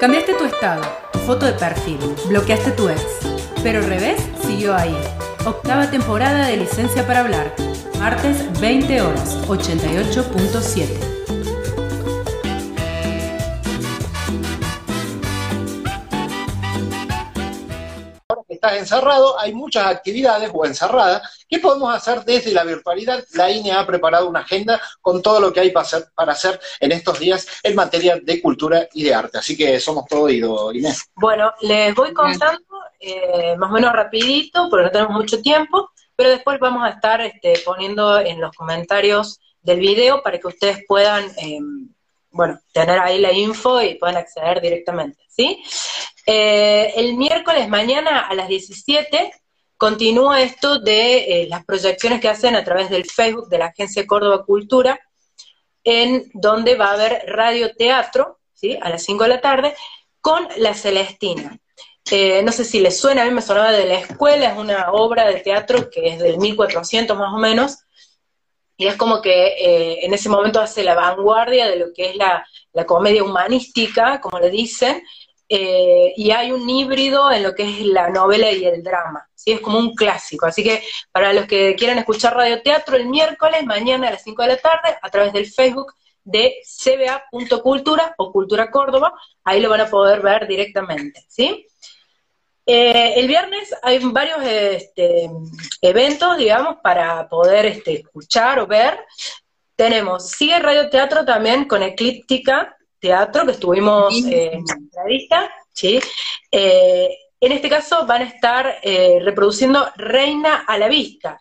Cambiaste tu estado, foto de perfil, bloqueaste tu ex, pero Revés siguió ahí. Octava temporada de Licencia para Hablar, martes 20 horas, 88.7. estás encerrado, hay muchas actividades o encerradas que podemos hacer desde la virtualidad. La INE ha preparado una agenda con todo lo que hay para hacer, para hacer en estos días en materia de cultura y de arte. Así que somos todo oído, Inés. Bueno, les voy contando eh, más o menos rapidito, porque no tenemos mucho tiempo, pero después vamos a estar este, poniendo en los comentarios del video para que ustedes puedan... Eh, bueno, tener ahí la info y puedan acceder directamente, ¿sí? Eh, el miércoles mañana a las 17 continúa esto de eh, las proyecciones que hacen a través del Facebook de la Agencia Córdoba Cultura, en donde va a haber radioteatro, ¿sí? A las 5 de la tarde, con La Celestina. Eh, no sé si les suena, a mí me sonaba de la escuela, es una obra de teatro que es del 1400 más o menos, y es como que eh, en ese momento hace la vanguardia de lo que es la, comedia humanística, como le dicen, eh, y hay un híbrido en lo que es la novela y el drama, ¿sí? es como un clásico. Así que para los que quieran escuchar radioteatro, el miércoles, mañana a las 5 de la tarde, a través del Facebook de cba.cultura o Cultura Córdoba, ahí lo van a poder ver directamente, ¿sí? Eh, el viernes hay varios este, eventos, digamos, para poder este, escuchar o ver. Tenemos, sigue Radio Teatro también con Eclíptica Teatro, que estuvimos eh, en la vista, ¿sí? Eh, en este caso van a estar reproduciendo Reina a la Vista,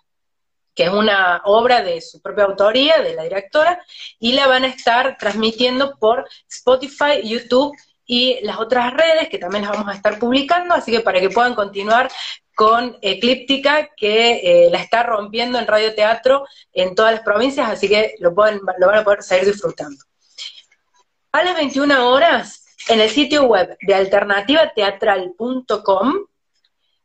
que es una obra de su propia autoría, de la directora, y la van a estar transmitiendo por Spotify, YouTube y las otras redes que también las vamos a estar publicando, así que para que puedan continuar con Eclíptica, que eh, la está rompiendo en radio teatro en todas las provincias, así que lo, pueden, lo van a poder seguir disfrutando. A las 21 horas, en el sitio web de alternativateatral.com,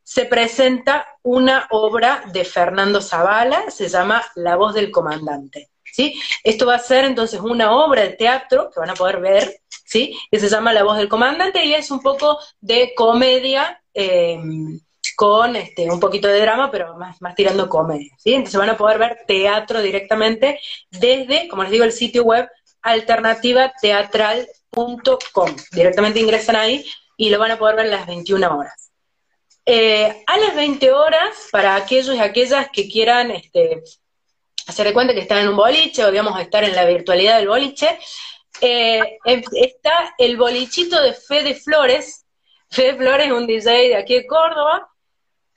se presenta una obra de Fernando Zavala, se llama La voz del comandante. ¿Sí? Esto va a ser entonces una obra de teatro que van a poder ver ¿sí? Que se llama La voz del comandante y es un poco de comedia eh, con este, un poquito de drama, pero más, más tirando comedia, ¿sí? Entonces van a poder ver teatro directamente desde, como les digo, el sitio web alternativateatral.com. Directamente ingresan ahí y lo van a poder ver a las 21 horas. Eh, a las 20 horas, para aquellos y aquellas que quieran este, hacer de cuenta que están en un boliche o, digamos, estar en la virtualidad del boliche, eh, em, está el bolichito de Fede Flores. Fede Flores es un DJ de aquí de Córdoba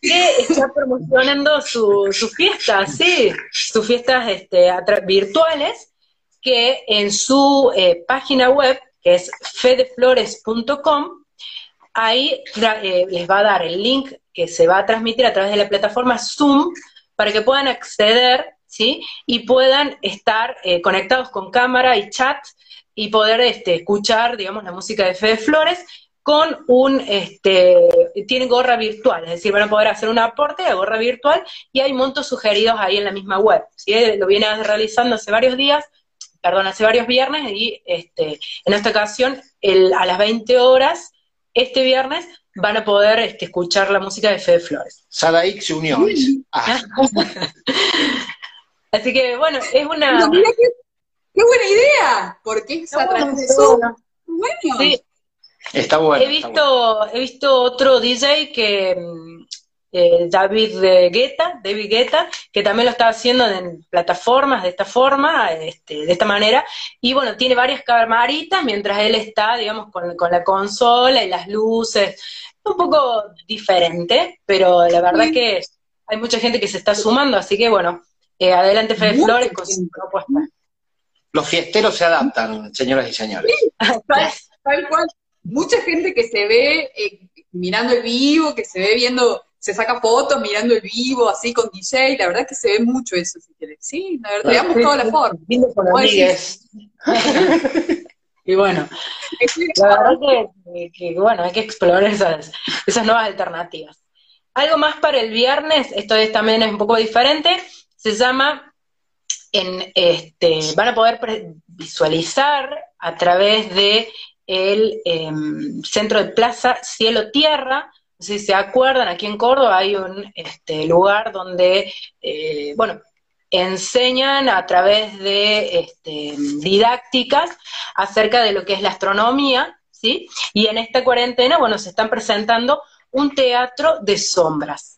que está promocionando sus su fiestas, sí, sus fiestas este, virtuales, que en su eh, página web, que es fedeflores.com, ahí eh, les va a dar el link que se va a transmitir a través de la plataforma Zoom para que puedan acceder, ¿sí? Y puedan estar conectados con cámara y chat y poder este, escuchar, digamos, la música de Fede Flores con un, este, tienen gorra virtual, es decir, van a poder hacer un aporte de gorra virtual y hay montos sugeridos ahí en la misma web. ¿sí? Lo viene realizando hace varios días, perdón, hace varios viernes y este, en esta ocasión el, a las 20 horas, este viernes, van a poder este, escuchar la música de Fede Flores. Sadaik se unió. Ah. Así que bueno, es una... ¡Qué buena idea! Porque es a través de Zoom. Bueno. Sí. Está bueno. He visto, he visto otro DJ que mm, eh, David Guetta, David Guetta, que también lo está haciendo en plataformas de esta forma, este, de esta manera, y bueno, tiene varias camaritas mientras él está, digamos, con, con la consola y las luces, un poco diferente, pero la verdad que hay mucha gente que se está sumando, así que bueno, eh, adelante Fede Flores con su propuesta los fiesteros se adaptan, señoras y señores. tal, cual. Mucha gente que se ve eh, mirando el vivo, que se ve viendo, se saca fotos mirando el vivo, así con DJ, la verdad es que se ve mucho eso, si quieres. Sí, la verdad, damos toda la forma. y bueno, la verdad que, bueno, hay que explorar esas, esas nuevas alternativas. Algo más para el viernes, esto es, también es un poco diferente, se llama este, van a poder visualizar a través de el em, centro de Plaza Cielo Tierra. si se acuerdan, aquí en Córdoba hay un este, lugar donde, eh, bueno, enseñan a través de este, didácticas acerca de lo que es la astronomía, ¿sí? Y en esta cuarentena, bueno, se están presentando un teatro de sombras.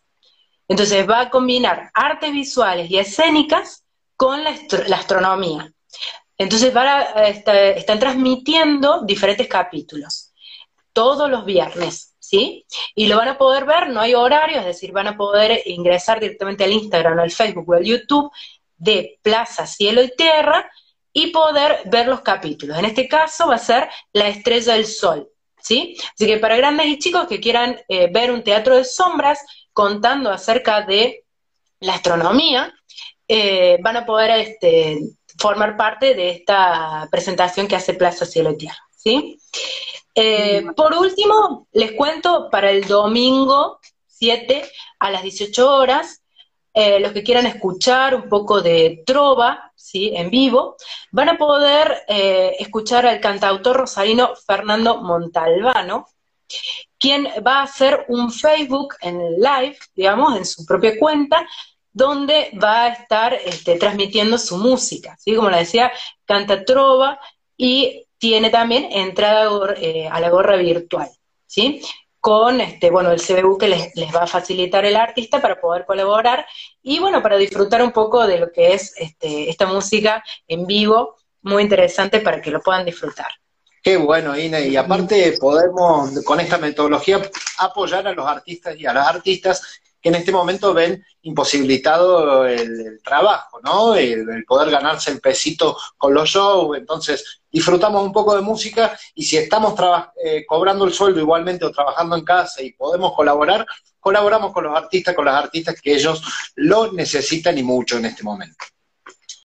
Entonces va a combinar artes visuales y escénicas con la, astronomía. Entonces están transmitiendo diferentes capítulos todos los viernes, ¿sí? Y lo van a poder ver, no hay horario, es decir, van a poder ingresar directamente al Instagram, al Facebook o al YouTube de Plaza Cielo y Tierra y poder ver los capítulos. En este caso va a ser La Estrella del Sol, ¿sí? Así que para grandes y chicos que quieran eh, ver un teatro de sombras contando acerca de la astronomía, eh, van a poder este, formar parte de esta presentación que hace Plaza Cielo y Tierra, ¿sí? Eh, por último, les cuento para el domingo 7 a las 18 horas, eh, los que quieran escuchar un poco de trova, ¿sí? En vivo, van a poder escuchar al cantautor rosarino Fernando Montalbano, quien va a hacer un Facebook en live, digamos, en su propia cuenta, donde va a estar este, transmitiendo su música, ¿sí? Como le decía, canta trova y tiene también entrada eh, a la gorra virtual, ¿sí? Con, este, bueno, el CBU que les, va a facilitar el artista para poder colaborar y, bueno, para disfrutar un poco de lo que es este, esta música en vivo, muy interesante para que lo puedan disfrutar. Qué bueno, Ine, y aparte podemos con esta metodología apoyar a los artistas y a las artistas que en este momento ven imposibilitado el, trabajo, ¿no? El, poder ganarse el pesito con los shows, entonces disfrutamos un poco de música y si estamos eh, cobrando el sueldo igualmente o trabajando en casa y podemos colaborar, colaboramos con los artistas, con las artistas que ellos lo necesitan y mucho en este momento.